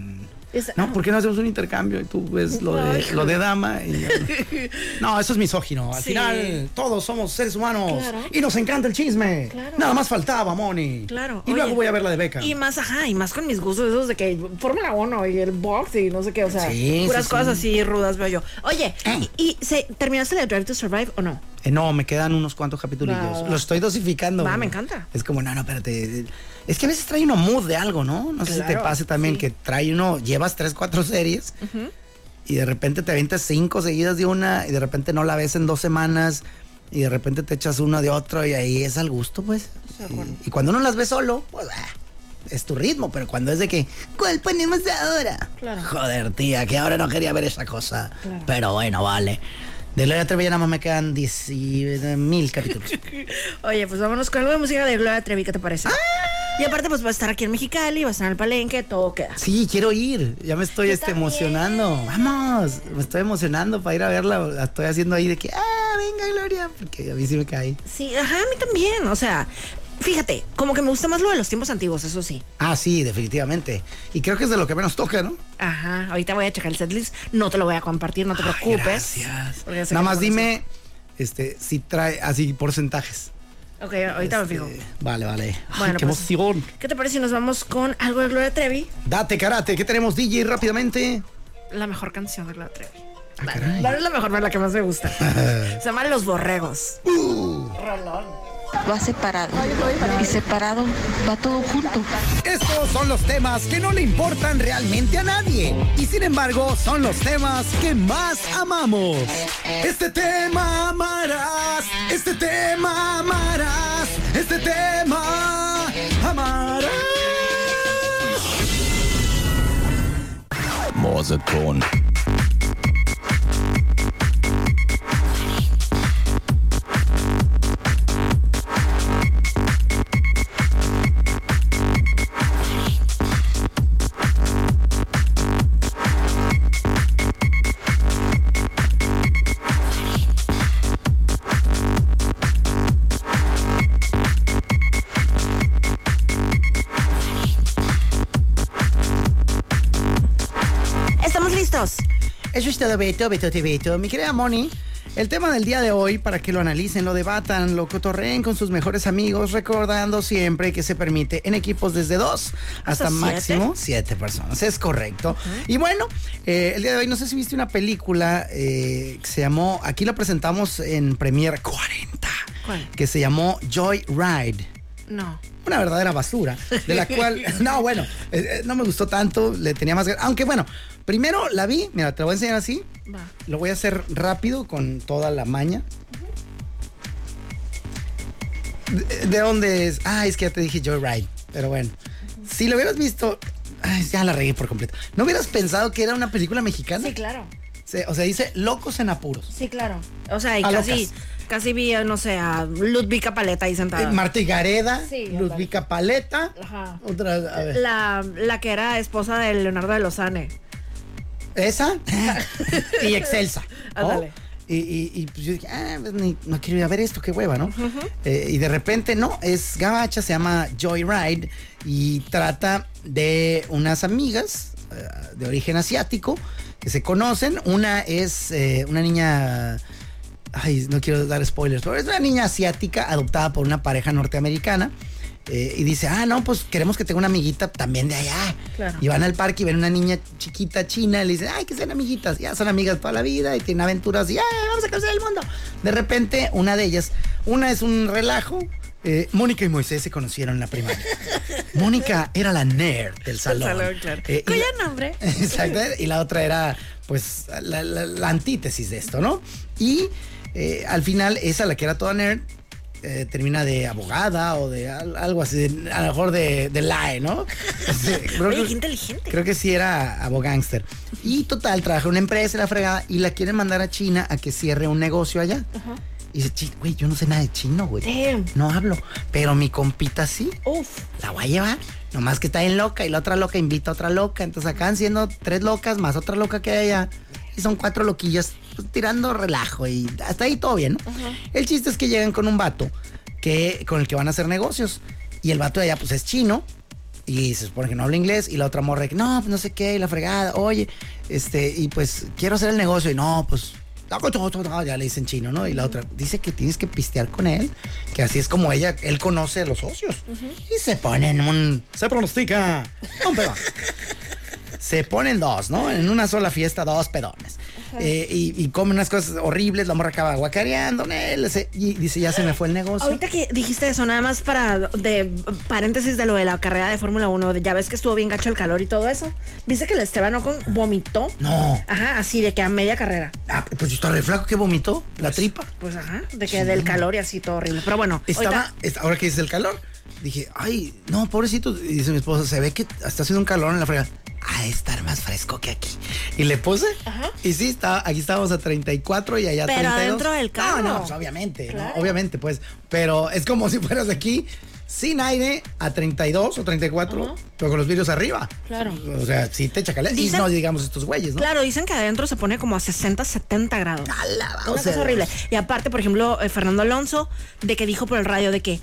Es- No, ¿por qué no hacemos un intercambio y tú ves lo de, lo de dama? y. No, eso es misógino. Al Sí. final, todos somos seres humanos Claro. y nos encanta el chisme. Claro. Nada más faltaba, Moni. Claro. Y oye. luego voy a ver la de Beckham. Y más, ajá, y más con mis gustos esos de que Fórmula 1 y el box y no sé qué, o sea, Sí, puras sí, cosas sí. así rudas veo yo. Oye, Eh. ¿y, y se, terminaste de Drive to Survive o no? Eh, no, me quedan unos cuantos capítulos. Va, va. Lo estoy dosificando. Güey. me encanta. Es como, no, no, espérate. Es que a veces trae uno mood de algo, ¿no? No sé si te pase también sí. que trae uno, llevas tres, cuatro series y de repente te avientas cinco seguidas de una y de repente no la ves en dos semanas y de repente te echas una de otro y ahí es al gusto, pues. Y, y cuando no las ves solo, pues ah, es tu ritmo, pero cuando es de que, ¿cuál ponemos ahora? Claro. Joder, tía, que ahora no quería ver esa cosa. Pero bueno, vale. De Gloria Trevi ya nada más me quedan 10 y- mil capítulos. Oye, pues vámonos con algo de música de Gloria Trevi, ¿qué te parece? Y aparte, pues va a estar aquí en Mexicali, va a estar en el Palenque, todo queda. Sí, quiero ir. Ya me estoy este, emocionando. Vamos, me estoy emocionando para ir a verla. La estoy haciendo ahí de que, ah, venga Gloria, porque a mí sí me cae. Sí, ajá, a mí también, o sea, fíjate, como que me gusta más lo de los tiempos antiguos, eso sí. Ah, sí, definitivamente. Y creo que es de lo que menos toca, ¿no? Ajá, ahorita voy a checar el setlist, no te lo voy a compartir, no te Ay, preocupes. gracias. Nada más dime, este, si trae así porcentajes. Ok, ahorita me fijo. Este, Vale, vale. Ay, Bueno, qué pues- emoción. ¿Qué te parece si nos vamos con algo de Gloria Trevi? Date karate, ¿qué tenemos DJ rápidamente? La mejor canción de Gloria Trevi. Ah, caray. No es la mejor, la que más me gusta. Se llama Los Borregos. Va separado y separado va todo junto. Estos son los temas que no le importan realmente a nadie y sin embargo son los temas que más amamos. Este tema amarás, este tema amarás, este tema amarás. Morseton. Todo, Beto, Beto, te Beto. Mi querida Moni, el tema del día de hoy, para que lo analicen, lo debatan, lo cotorreen con sus mejores amigos, recordando siempre que se permite en equipos desde dos hasta, máximo siete personas. Es correcto. Y bueno, eh, el día de hoy, no sé si viste una película eh, que se llamó, aquí la presentamos en Premiere 40, ¿Cuál? que se llamó Joy Ride No. una verdadera basura, de la cual, no, bueno, eh, no me gustó tanto, le tenía más, aunque bueno, primero la vi, mira, te lo voy a enseñar así, Va. lo voy a hacer rápido con toda la maña. ¿De, de dónde es? Ah, es que ya te dije Joyride, pero bueno, si lo hubieras visto, ay, ya la regué por completo, ¿no hubieras pensado que era una película mexicana? Sí, claro. Se- o sea, dice Locos en Apuros. Sí, claro. O sea, y A casi, locas. casi vi, no sé, a Ludvika Paleta ahí sentada. Eh, Marta Gareda, Sí, Ludvika Paleta, Ajá. otra, a ver. La, la que era esposa de Leonardo de Lozane. Esa y Excelsa. Y, y- y, pues yo dije, ah, pues ni- no quiero ir a ver esto, qué hueva, ¿no? Eh, y de repente, no, es gabacha, se llama Joyride y trata de unas amigas eh, de origen asiático que se conocen. Una es eh, una niña, ay, no quiero dar spoilers, pero es una niña asiática adoptada por una pareja norteamericana. Eh, y dice, ah, no, pues queremos que tenga una amiguita también de allá. Claro. Y van al parque y ven una niña chiquita china y le dicen, ay, que sean amiguitas. Ya son amigas toda la vida y tienen aventuras y, ay, vamos a conocer el mundo. De repente, una de ellas, una es un relajo. eh, Mónica y Moisés se conocieron en la primaria. Mónica era la nerd del salón. salón, claro. Eh, Cuyo la- nombre. Exacto. Y la otra era, pues, la, la- la antítesis de esto, ¿no? Y eh, al final, esa, la que era toda nerd, eh, termina de abogada o de al- algo así, de- a lo mejor de, de LAE, ¿no? Sí, creo Oye, que- inteligente. Creo que sí era abogánster. Y total, trabaja en una empresa, la fregada, y la quieren mandar a China a que cierre un negocio allá. Y dice, "Chi, güey, yo no sé nada de chino, güey. No hablo. Pero mi compita sí. Uf. La voy a llevar. Nomás que está en loca y la otra loca invita a otra loca. Entonces acaban siendo tres locas más otra loca que hay allá. Y son cuatro loquillas pues, tirando relajo y hasta ahí todo bien, ¿no? El chiste es que llegan con un vato que, con el que van a hacer negocios. Y el vato de allá, pues es chino. Y se supone que no habla inglés. Y la otra morra, que no, pues no sé qué, y la fregada, oye, este, y pues quiero hacer el negocio. Y no, pues ya le dicen chino, ¿no? Y la otra dice que tienes que pistear con él, que así es como ella, él conoce a los socios. Y se ponen un. Se pronostica. Un. Se ponen dos, ¿no? En una sola fiesta, dos pedones. Eh, y, y comen unas cosas horribles, la morra acaba guacareando, y dice, ya se me fue el negocio. Ahorita que dijiste eso, nada más para de paréntesis de lo de la carrera de Fórmula 1, de- ya ves que estuvo bien gacho el calor y todo eso. ¿Viste que el Esteban Ocon vomitó? No. Ajá, así de que a media carrera. Ah, pues está re flaco que vomitó, la tripa. Pues ajá, de que del calor y así todo horrible. Pero bueno, Estaba, ahorita- es- ahora que dice el calor, dije, ay, no, pobrecito. Y dice mi esposa, se ve que está haciendo un calor en la frega. A estar más fresco que aquí. Y le puse. Y sí, está, aquí estábamos a 34 y allá Pero 32. adentro del carro. No, no, pues obviamente. Obviamente, pues. Pero es como si fueras aquí sin aire a 32 o 34, pero con los vidrios arriba. Claro. O sea, sí te chacalea. Y no digamos estos güeyes, ¿no? Claro, dicen que adentro se pone como a 60, 70 grados. Una cosa horrible. Y aparte, por ejemplo, eh, Fernando Alonso, de que dijo por el radio de que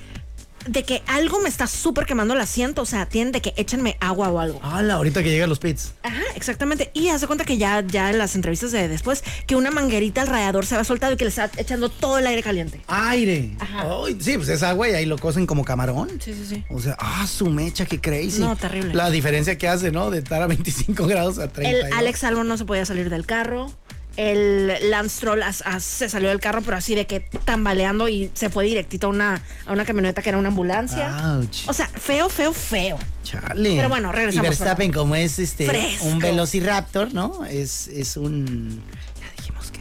de que algo me está súper quemando el asiento, o sea, tienen de que échenme agua o algo. Ala, ahorita que llegan los pits. Ajá, exactamente. Y hace cuenta que ya, ya en las entrevistas de después, que una manguerita al radiador se había soltado y que le está echando todo el aire caliente. Aire. Ay, sí, pues esa agua y ahí lo cocen como camarón. Sí, sí, sí. O sea, ah, su mecha, qué crazy. No, terrible. La diferencia que hace, ¿no? De estar a 25 grados a 30. El Alex Albon no se podía salir del carro. El Lance as- as- se salió del carro, pero así de que tambaleando y se fue directito a una, a una camioneta que era una ambulancia. Ouch. O sea, feo, feo, feo. Chale. Pero bueno, regresamos, Y Verstappen, como es este Fresco. un Velociraptor, ¿no? Es, es un. Ya dijimos que.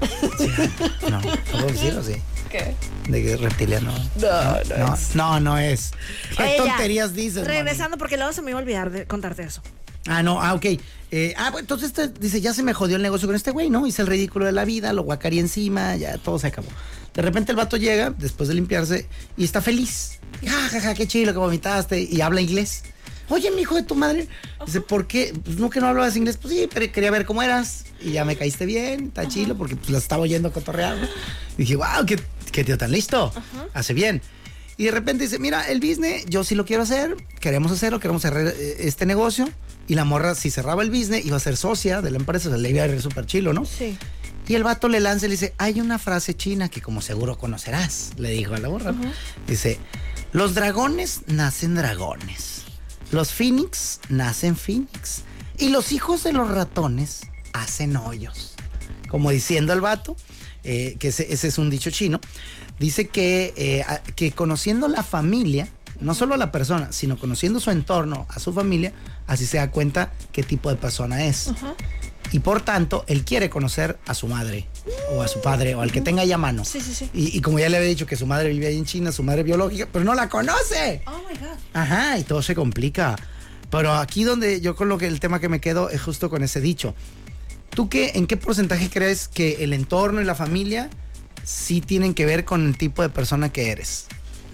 Sí, no, no puedo decirlo, sí. ¿Qué? De que reptiliano. No, no, es. No, no es. ¿Qué Oye, ya, tonterías dices, mami? Regresando, porque luego se me iba a olvidar de contarte eso. Ah, no, ah, ok. Eh, ah, bueno, entonces este, dice, ya se me jodió el negocio con este güey, ¿no? Hice el ridículo de la vida, lo guacarí encima, ya todo se acabó. De repente el vato llega, después de limpiarse, y está feliz. Ja, ja, ja, qué chido que vomitaste, y habla inglés. Oye, mi hijo de tu madre. Dice, ¿por qué? Pues no que no hablabas inglés. Pues sí, pero quería ver cómo eras. Y ya me caíste bien, está chilo, porque pues la estaba oyendo cotorrear. ¿no? Y dije, wow, qué, qué tío tan listo. Hace bien. Y de repente dice, mira, el business, yo sí lo quiero hacer, queremos hacerlo, queremos cerrar eh, este negocio. Y la morra, si cerraba el business, iba a ser socia de la empresa, o sea, le iba a ir súper chilo, ¿no? Sí. Y el vato le lanza y le dice, hay una frase china que como seguro conocerás, le dijo a la morra. Dice, los dragones nacen dragones, los phoenix nacen phoenix, y los hijos de los ratones hacen hoyos. Como diciendo el vato, eh, que ese, ese es un dicho chino, dice que, eh, que conociendo la familia, no solo a la persona, sino conociendo su entorno, a su familia, así se da cuenta qué tipo de persona es. Y por tanto, él quiere conocer a su madre, o a su padre, o al que tenga ahí a mano. Sí, sí, sí. Y, y como ya le había dicho que su madre vive ahí en China, su madre biológica, pero no la conoce. Oh my God. Ajá, y todo se complica. Pero aquí donde yo con lo que el tema que me quedo es justo con ese dicho. ¿Tú qué, en qué porcentaje crees que el entorno y la familia sí tienen que ver con el tipo de persona que eres?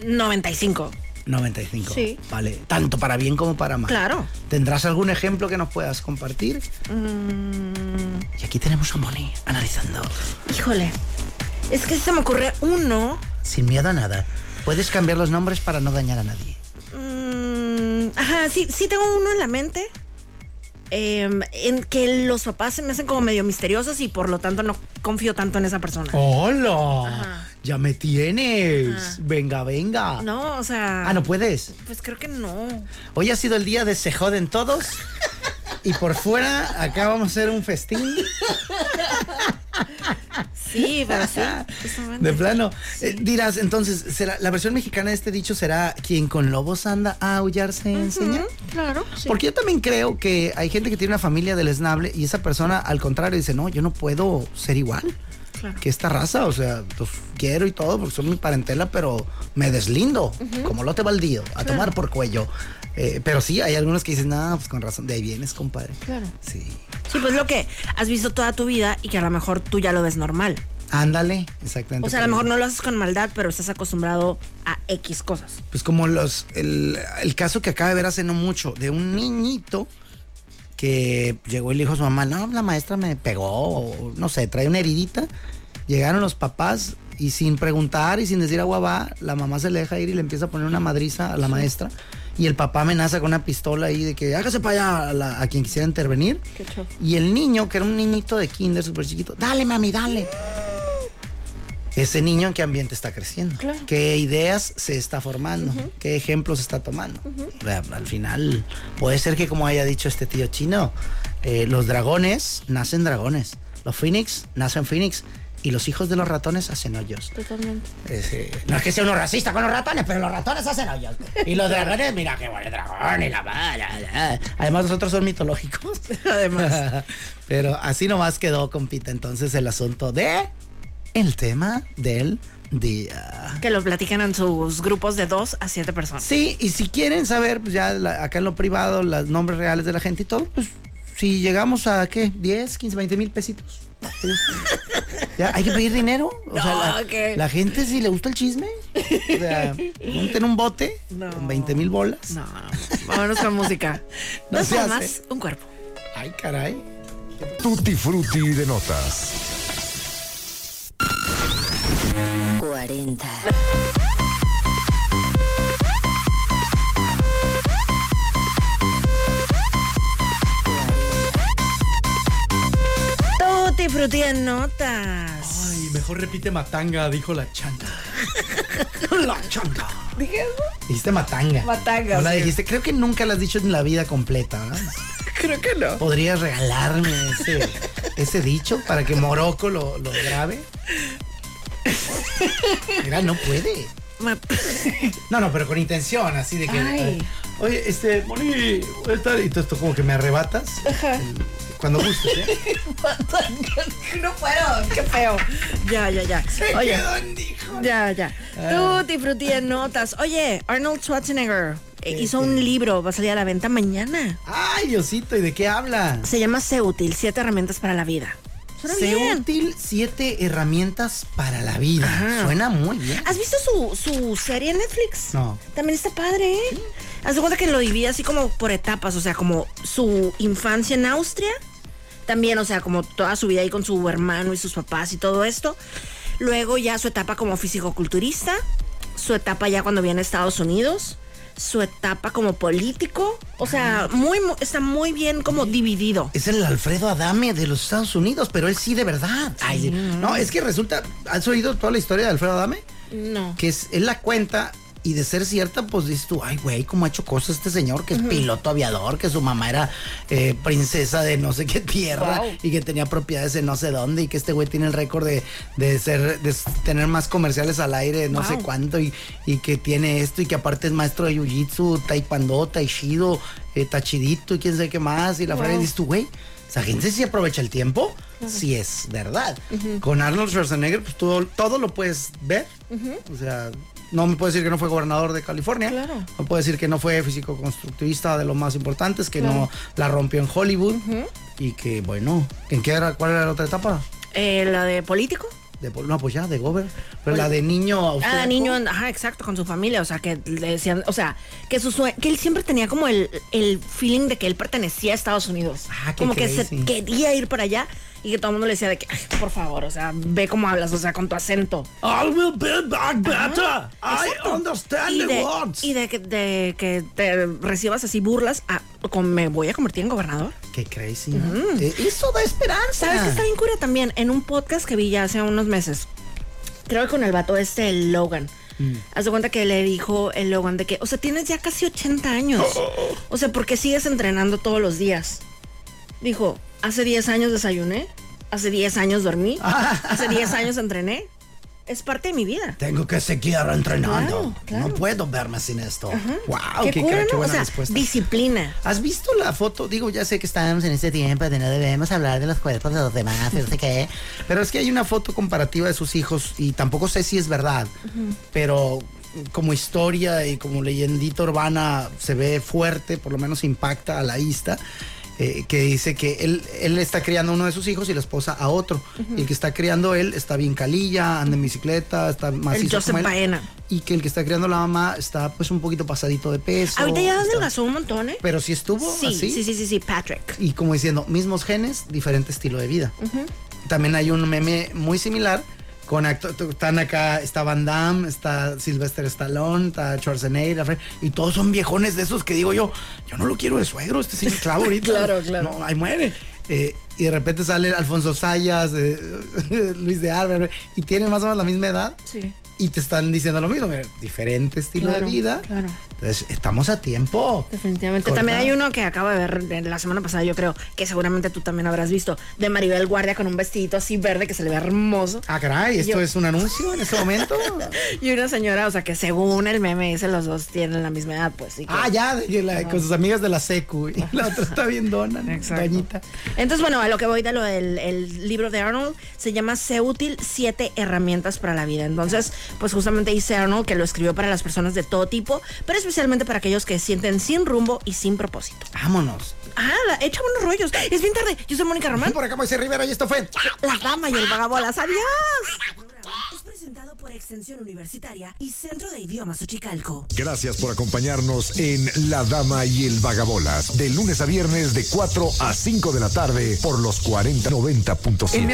95. 95. Sí. Vale, tanto para bien como para mal. Claro. ¿Tendrás algún ejemplo que nos puedas compartir? Mm, Y aquí tenemos a Moni analizando. híjole. Es que se me ocurre uno. Sin miedo a nada. Puedes cambiar los nombres para no dañar a nadie. Mm, ajá, sí, sí tengo uno en la mente. Em, en que los papás se me hacen como medio misteriosos y por lo tanto no confío tanto en esa persona. ¡Hola! Ajá. Ya me tienes. Ajá. Venga, venga. No, o sea. Ah, no puedes. Pues creo que no. Hoy ha sido el día de se joden todos. Y por fuera, acá vamos a hacer un festín. Sí, pero sí. De plano. Eh, dirás, entonces, ¿será, ¿la versión mexicana de este dicho será quien con lobos anda a aullar se enseña? Claro. sí. Porque yo también creo que hay gente que tiene una familia deleznable y esa persona, al contrario, dice, no, yo no puedo ser igual Claro. que esta raza. O sea, pues quiero y todo porque son mi parentela, pero me deslindo, como lote baldío, a tomar por cuello. Eh, pero sí, hay algunos que dicen, no, pues con razón, de ahí vienes, compadre. Claro. Sí. Sí, pues lo que has visto toda tu vida y que a lo mejor tú ya lo ves normal. Ándale, exactamente. O sea, a lo mejor no lo haces con maldad, pero estás acostumbrado a X cosas. Pues como los el, el caso que acaba de ver hace no mucho de un niñito que llegó y le dijo a su mamá, no, la maestra me pegó, o no sé, trae una heridita. Llegaron los papás y sin preguntar y sin decir agua va, la mamá se le deja ir y le empieza a poner una madriza a la maestra. Y el papá amenaza con una pistola ahí de que hágase para allá a, la- a quien quisiera intervenir. Qué. Y el niño, que era un niñito de kinder súper chiquito, dale mami, dale. Ese niño en qué ambiente está creciendo, Claro. qué ideas se está formando, qué ejemplos está tomando. Al final, puede ser que como haya dicho este tío chino, eh, los dragones nacen dragones, los phoenix nacen phoenix y los hijos de los ratones hacen hoyos. Totalmente. Eh, no es que sea uno racista con los ratones, pero los ratones hacen hoyos. Y los dragones, mira qué bueno dragón y la bala. Además, nosotros son mitológicos. Además. pero así nomás quedó, compita, entonces el asunto de el tema del día. Que lo platican en sus grupos de dos a siete personas. Sí, y si quieren saber, pues ya la- acá en lo privado, los nombres reales de la gente y todo, pues si llegamos a, ¿qué? 10, 15, 20 mil pesitos. ¿Ya? ¿Hay que pedir dinero? O sea, No, la, gente si le gusta el chisme, o sea, monten un bote No. con 20 mil bolas. No, vámonos con música. No Dos se hace. almas, un cuerpo. Ay, caray. Tutti frutti de notas. 40. Frutti en notas. Ay, mejor repite matanga, dijo la changa. la changa. ¿Dije eso? Dijiste matanga. Matanga, No la sí. dijiste, creo que nunca la has dicho en la vida completa, ¿verdad? Creo que no. ¿Podrías regalarme ese, ese dicho para que Morocco lo, lo grabe? Mira, no puede. No, no, pero con intención, así de que. Ay. Oye, este, Moni, voy a estar. Y tú esto como que me arrebatas. Cuando gustes, ¿eh? no puedo, qué feo. Ya, ya, ya. Oye, ya, ya. Ah. Tutti frutti en notas. Oye, Arnold Schwarzenegger eh, hizo un libro, va a salir a la venta mañana. Ay, Diosito, ¿y de qué habla? Se llama Sé útil, siete herramientas para la vida. Útil, siete herramientas para la vida. Ajá. Suena muy bien. ¿Has visto su, su serie en Netflix? No. También está padre, ¿eh? Haz de cuenta que lo divide así como por etapas, o sea, como su infancia en Austria, también, o sea, como toda su vida ahí con su hermano y sus papás y todo esto. Luego ya su etapa como fisicoculturista, su etapa ya cuando viene a Estados Unidos, su etapa como político, o sea, muy, mu- está muy bien como dividido. Es el Alfredo Adame de los Estados Unidos, pero él sí de verdad. Ay, sí. No, es que resulta. ¿Has oído toda la historia de Alfredo Adame? No. que es, él la cuenta y de ser cierta, pues dices tú, ay, güey, cómo ha hecho cosas este señor que es piloto aviador, que su mamá era eh, princesa de no sé qué tierra Wow. y que tenía propiedades en no sé dónde y que este güey tiene el récord de, de ser, de tener más comerciales al aire, no sé Wow. cuánto, y, y que tiene esto y que aparte es maestro de jiu-jitsu, taekwondo, taishido, eh, tachidito y quién sabe qué más, y la frase dices tú, güey. Esa gente sí aprovecha el tiempo, sí es verdad. Con Arnold Schwarzenegger, pues todo, todo lo puedes ver. O sea, no me puedo decir que no fue gobernador de California. Claro. No puedo decir que no fue físico constructivista de los más importantes, que no la rompió en Hollywood. Y que, bueno, ¿en qué era, ¿cuál era la otra etapa? Eh, la de político. De, no, pues ya, de Gober. Pero la de niño Ah, niño, ajá, exacto, con su familia, o sea, que le decían, o sea, que su sue- que él siempre tenía como el, el feeling de que él pertenecía a Estados Unidos. Ah, como que se quería ir para allá y que todo el mundo le decía de que, "Ay, por favor, o sea, ve cómo hablas, o sea, con tu acento. I will build back better. I understand y the de, words. y de que, de que te recibas así burlas, a, con, me voy a convertir en gobernador. Qué crazy. ¿no? Eh, Eso da esperanza. ¿Sabes qué está bien cura también? En un podcast que vi ya hace unos meses. Creo que con el vato este, el Logan. Haz de cuenta que le dijo el Logan de que, o sea, tienes ya casi 80 años. O sea, ¿por qué sigues entrenando todos los días? Dijo, hace 10 años desayuné, hace 10 años dormí, hace 10 años entrené. Es parte de mi vida. Tengo que seguir entrenando. Claro, claro. No puedo verme sin esto. Wow, qué, qué, cura, qué ¿no? O sea, respuesta. disciplina. ¿Has visto la foto? Digo, ya sé que estamos en este tiempo de no debemos hablar de los cuerpos de los demás, no sé qué. Pero es que hay una foto comparativa de sus hijos y tampoco sé si es verdad. Pero como historia y como leyendita urbana se ve fuerte, por lo menos impacta a la vista. Eh, que dice que él, él está criando a uno de sus hijos y la esposa a otro. Y el que está criando él está bien calilla, anda en bicicleta, está más El Joseph Baena. Y que el que está criando la mamá está pues un poquito pasadito de peso. Ahorita ya adelgazó un montón, ¿eh? Pero sí estuvo Sí, así. sí, sí, sí, sí, Patrick. Y como diciendo, mismos genes, diferente estilo de vida. También hay un meme muy similar con actores, están acá, está Van Damme, está Sylvester Stallone, está Schwarzenegger, y todos son viejones de esos que digo yo, yo no lo quiero de suegro, este sigue clavo ahorita. Claro, claro. No, ahí muere. Eh, y de repente sale Alfonso Sayas, eh, Luis de Álvarez, y tienen más o menos la misma edad. Sí. Y te están diciendo lo mismo, diferente estilo Claro, de vida. claro. Entonces, estamos a tiempo. Definitivamente. Corta. También hay uno que acabo de ver la semana pasada, yo creo, que seguramente tú también habrás visto, de Maribel Guardia con un vestidito así verde que se le ve hermoso. Ah, caray, ¿esto Yo- es un anuncio en este momento? Y una señora, o sea, que según el meme ese, los dos tienen la misma edad, pues. y que- Ah, ya, de que la- con sus amigas de la secu. Y la otra está bien dona, Exacto. doñita. Entonces, bueno, a lo que voy de lo del el libro de Arnold, se llama Sé útil, siete herramientas para la vida. Entonces, pues justamente dice Arnold que lo escribió para las personas de todo tipo, pero especialmente para aquellos que sienten sin rumbo y sin propósito. Vámonos. Ah, la- échame unos rollos. Es bien tarde. Yo soy Mónica Román. Por acá Moisés Rivera y esto fue. La dama y el vagabolas. Adiós. Es presentado por Extensión Universitaria y Centro de Idiomas Uchicalco. Gracias por acompañarnos en La Dama y el Vagabolas, de lunes a viernes de 4 a 5 de la tarde por los 4090.5.